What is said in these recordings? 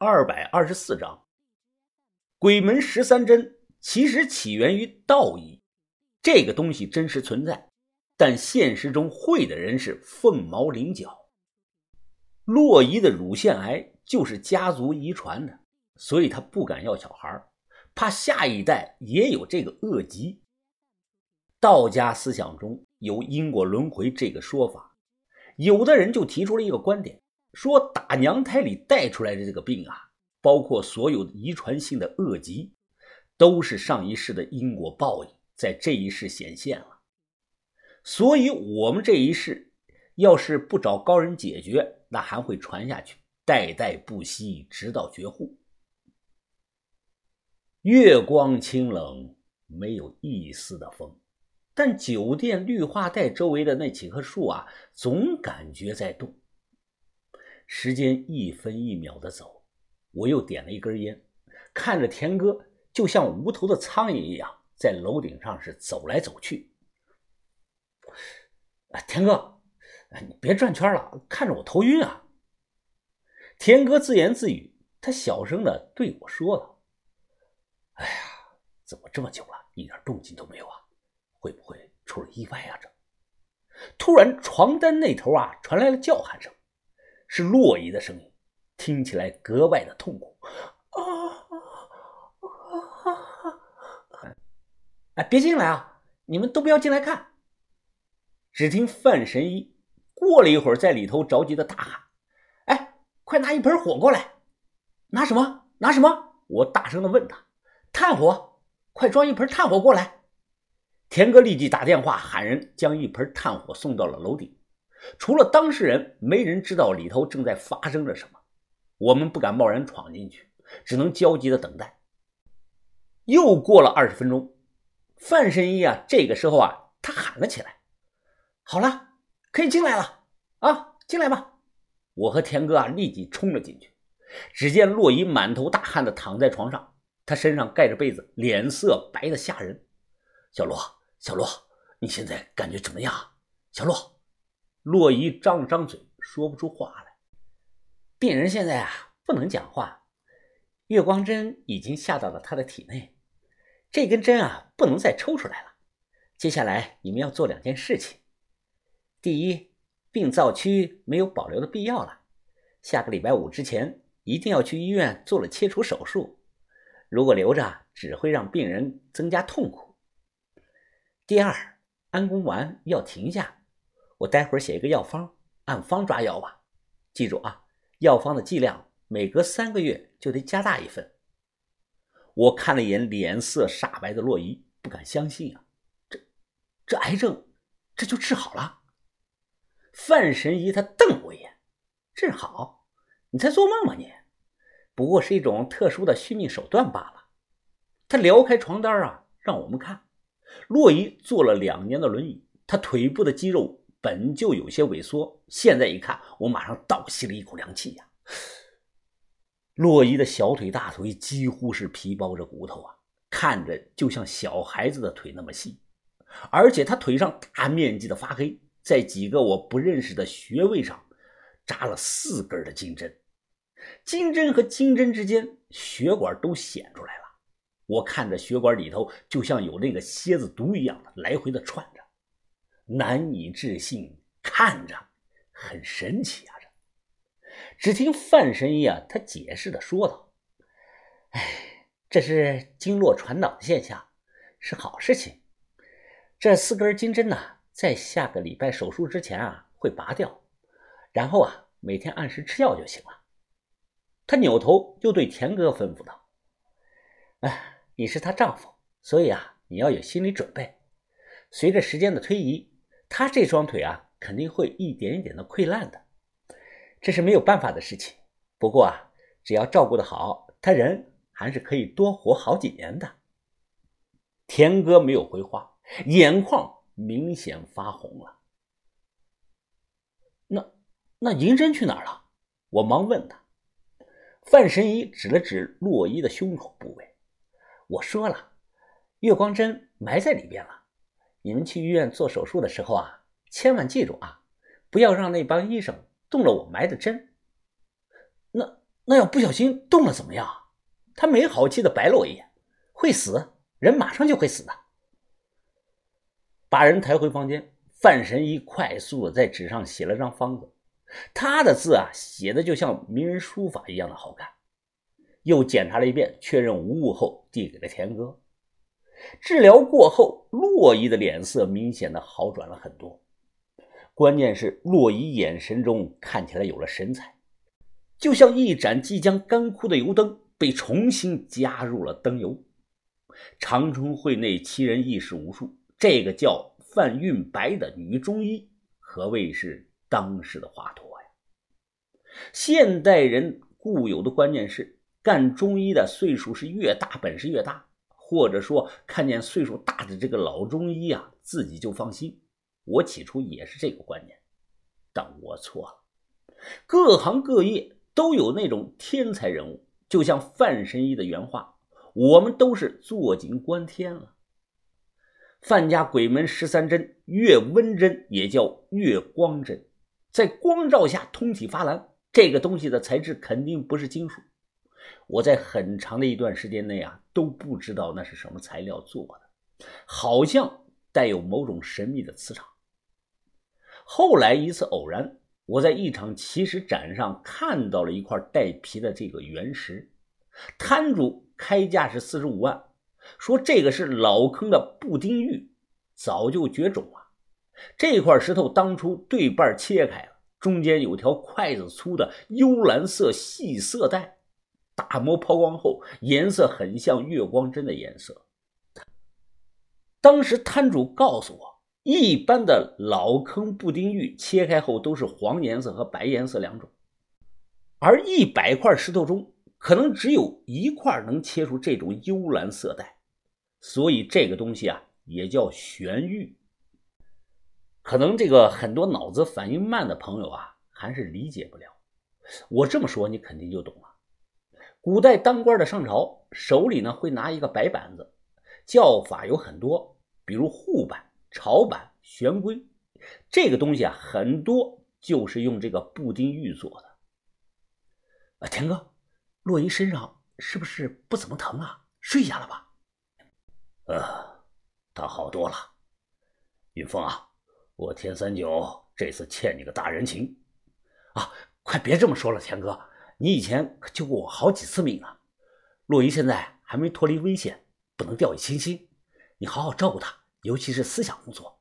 二百二十四章，鬼门十三针其实起源于道医，这个东西真实存在，但现实中会的人是凤毛麟角。洛伊的乳腺癌就是家族遗传的，所以他不敢要小孩，怕下一代也有这个恶疾。道家思想中有因果轮回这个说法，有的人就提出了一个观点。说打娘胎里带出来的这个病啊，包括所有遗传性的恶疾，都是上一世的因果报应，在这一世显现了。所以，我们这一世要是不找高人解决，那还会传下去，代代不息，直到绝户。月光清冷，没有一丝的风，但酒店绿化带周围的那几棵树啊，总感觉在动。时间一分一秒的走，我又点了一根烟，看着田哥就像无头的苍蝇一样在楼顶上是走来走去。田哥，你别转圈了，看着我头晕啊！田哥自言自语，他小声的对我说道：“哎呀，怎么这么久了，一点动静都没有啊？会不会出了意外啊？”这突然，床单那头啊传来了叫喊声。是洛伊的声音，听起来格外的痛苦。啊啊啊！哎，别进来啊！你们都不要进来看。只听范神医过了一会儿，在里头着急的大喊：“哎，快拿一盆火过来！拿什么？拿什么？”我大声的问他：“炭火，快装一盆炭火过来！”田哥立即打电话喊人，将一盆炭火送到了楼顶。除了当事人，没人知道里头正在发生着什么。我们不敢贸然闯进去，只能焦急的等待。又过了二十分钟，范神医啊，这个时候啊，他喊了起来：“好了，可以进来了啊，进来吧！”我和田哥啊，立即冲了进去。只见洛伊满头大汗的躺在床上，他身上盖着被子，脸色白的吓人。小洛，小洛，你现在感觉怎么样？小洛。洛伊张了张嘴，说不出话来。病人现在啊，不能讲话。月光针已经下到了他的体内，这根针啊，不能再抽出来了。接下来你们要做两件事情：第一，病灶区没有保留的必要了，下个礼拜五之前一定要去医院做了切除手术。如果留着，只会让病人增加痛苦。第二，安宫丸要停下。我待会儿写一个药方，按方抓药吧。记住啊，药方的剂量每隔三个月就得加大一份。我看了一眼脸色煞白的洛伊，不敢相信啊，这这癌症这就治好了？范神医他瞪我一眼，治好？你在做梦吗你？不过是一种特殊的续命手段罢了。他撩开床单啊，让我们看。洛伊坐了两年的轮椅，他腿部的肌肉。本就有些萎缩，现在一看，我马上倒吸了一口凉气呀。洛伊的小腿、大腿几乎是皮包着骨头啊，看着就像小孩子的腿那么细，而且他腿上大面积的发黑，在几个我不认识的穴位上扎了四根的金针，金针和金针之间血管都显出来了，我看着血管里头就像有那个蝎子毒一样的来回的窜着。难以置信，看着很神奇啊！这，只听范神医啊，他解释的说道：“哎，这是经络传导的现象，是好事情。这四根金针呢，在下个礼拜手术之前啊，会拔掉，然后啊，每天按时吃药就行了。”他扭头就对田哥吩咐道：“哎，你是她丈夫，所以啊，你要有心理准备。随着时间的推移。”他这双腿啊，肯定会一点一点的溃烂的，这是没有办法的事情。不过啊，只要照顾的好，他人还是可以多活好几年的。田哥没有回话，眼眶明显发红了。那那银针去哪儿了？我忙问他。范神医指了指洛伊的胸口部位，我说了，月光针埋在里边了。你们去医院做手术的时候啊，千万记住啊，不要让那帮医生动了我埋的针。那那要不小心动了怎么样？他没好气的白了我一眼，会死，人马上就会死的。把人抬回房间，范神医快速的在纸上写了张方子，他的字啊，写的就像名人书法一样的好看。又检查了一遍，确认无误后，递给了田哥。治疗过后，洛伊的脸色明显的好转了很多。关键是洛伊眼神中看起来有了神采，就像一盏即将干枯的油灯被重新加入了灯油。长春会内奇人异事无数，这个叫范运白的女中医可谓是当时的华佗呀。现代人固有的观念是，干中医的岁数是越大本事越大，或者说看见岁数大的这个老中医啊，自己就放心。我起初也是这个观念，但我错了。各行各业都有那种天才人物，就像范神医的原话：“我们都是坐井观天了。”范家鬼门十三针，月温针也叫月光针，在光照下通体发蓝。这个东西的材质肯定不是金属。我在很长的一段时间内啊，都不知道那是什么材料做的，好像带有某种神秘的磁场。后来一次偶然，我在一场奇石展上看到了一块带皮的这个原石，摊主开价是四十五万，说这个是老坑的布丁玉，早就绝种了。这块石头当初对半切开了，中间有条筷子粗的幽蓝色细色带，打磨抛光后，颜色很像月光针的颜色。当时摊主告诉我。一般的老坑布丁玉切开后都是黄颜色和白颜色两种，而一百块石头中可能只有一块能切出这种幽蓝色带，所以这个东西啊也叫玄玉。可能这个很多脑子反应慢的朋友啊还是理解不了，我这么说你肯定就懂了。古代当官的上朝，手里呢会拿一个白板子，叫法有很多，比如护板。朝板、玄龟，这个东西啊，很多就是用这个布丁玉做的。啊，田哥，洛伊身上是不是不怎么疼啊？睡下了吧？呃，他好多了。云峰啊，我田三九这次欠你个大人情。啊，快别这么说了，田哥，你以前可救过我好几次命啊。洛伊现在还没脱离危险，不能掉以轻心，你好好照顾他。尤其是思想工作，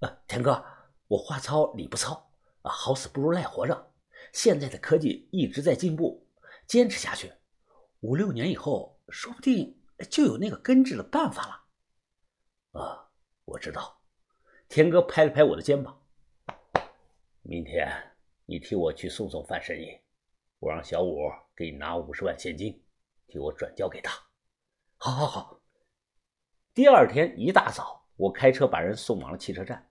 啊，田哥，我话糙理不糙啊，好死不如赖活着。现在的科技一直在进步，坚持下去，五六年以后，说不定就有那个根治的办法了。啊，我知道。田哥拍了拍我的肩膀，明天你替我去送送范神医，我让小五给你拿五十万现金，替我转交给他。好，好，好。第二天一大早，我开车把人送往了汽车站。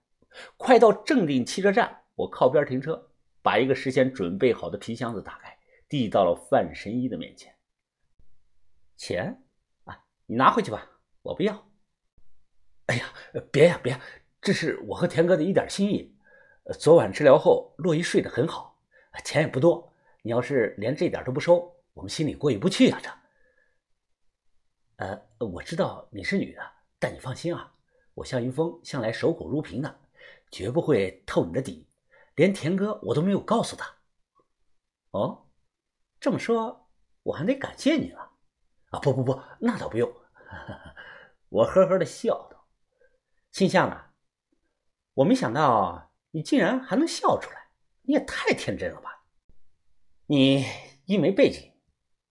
快到正定汽车站，我靠边停车，把一个事先准备好的皮箱子打开，递到了范神医的面前。钱啊，你拿回去吧，我不要。哎呀，别呀别，这是我和田哥的一点心意。昨晚治疗后，洛伊睡得很好，钱也不多。你要是连这点都不收，我们心里过意不去啊！这……呃，我知道你是女的。但你放心啊，我向云峰向来守口如瓶的，绝不会透你的底，连田哥我都没有告诉他。哦，这么说我还得感谢你了。啊，不不不，那倒不用。我呵呵的笑道：“心向啊，我没想到你竟然还能笑出来，你也太天真了吧！你一没背景，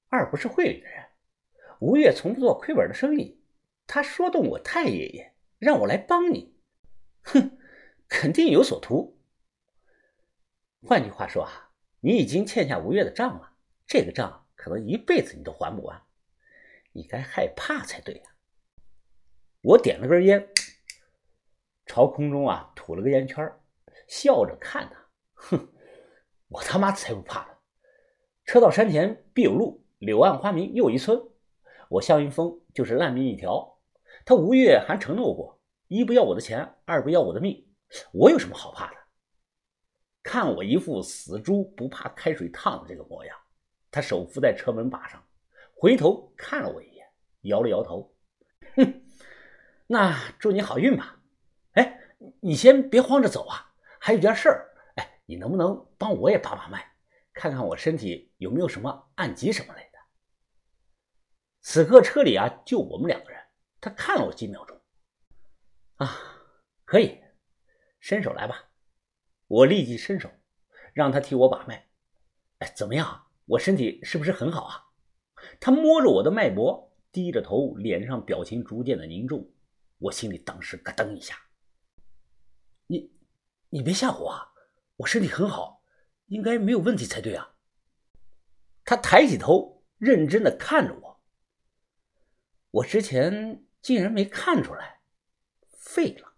二不是会里的人，吴越从不做亏本的生意。”他说动我太爷爷，让我来帮你，哼，肯定有所图。换句话说啊，你已经欠下吴越的账了，这个账可能一辈子你都还不完，你该害怕才对呀。我点了根烟，朝空中啊吐了个烟圈，笑着看他，哼，我他妈才不怕。车到山前必有路，柳暗花明又一村。我向云峰就是烂命一条。他吴越还承诺过，一不要我的钱，二不要我的命，我有什么好怕的？看我一副死猪不怕开水烫的这个模样，他手扶在车门把上，回头看了我一眼，摇了摇头，哼，那祝你好运吧。哎，你先别慌着走啊，还有件事儿。哎，你能不能帮我也把把脉，看看我身体有没有什么暗疾什么类的？此刻车里啊，就我们两个人。他看了我几秒钟，啊，可以，伸手来吧。我立即伸手，让他替我把脉。哎，怎么样？我身体是不是很好啊？他摸着我的脉搏，低着头，脸上表情逐渐的凝重。我心里当时咯噔一下。你，你别吓唬我，我身体很好，应该没有问题才对啊。他抬起头，认真的看着我。我之前。竟然没看出来，废了。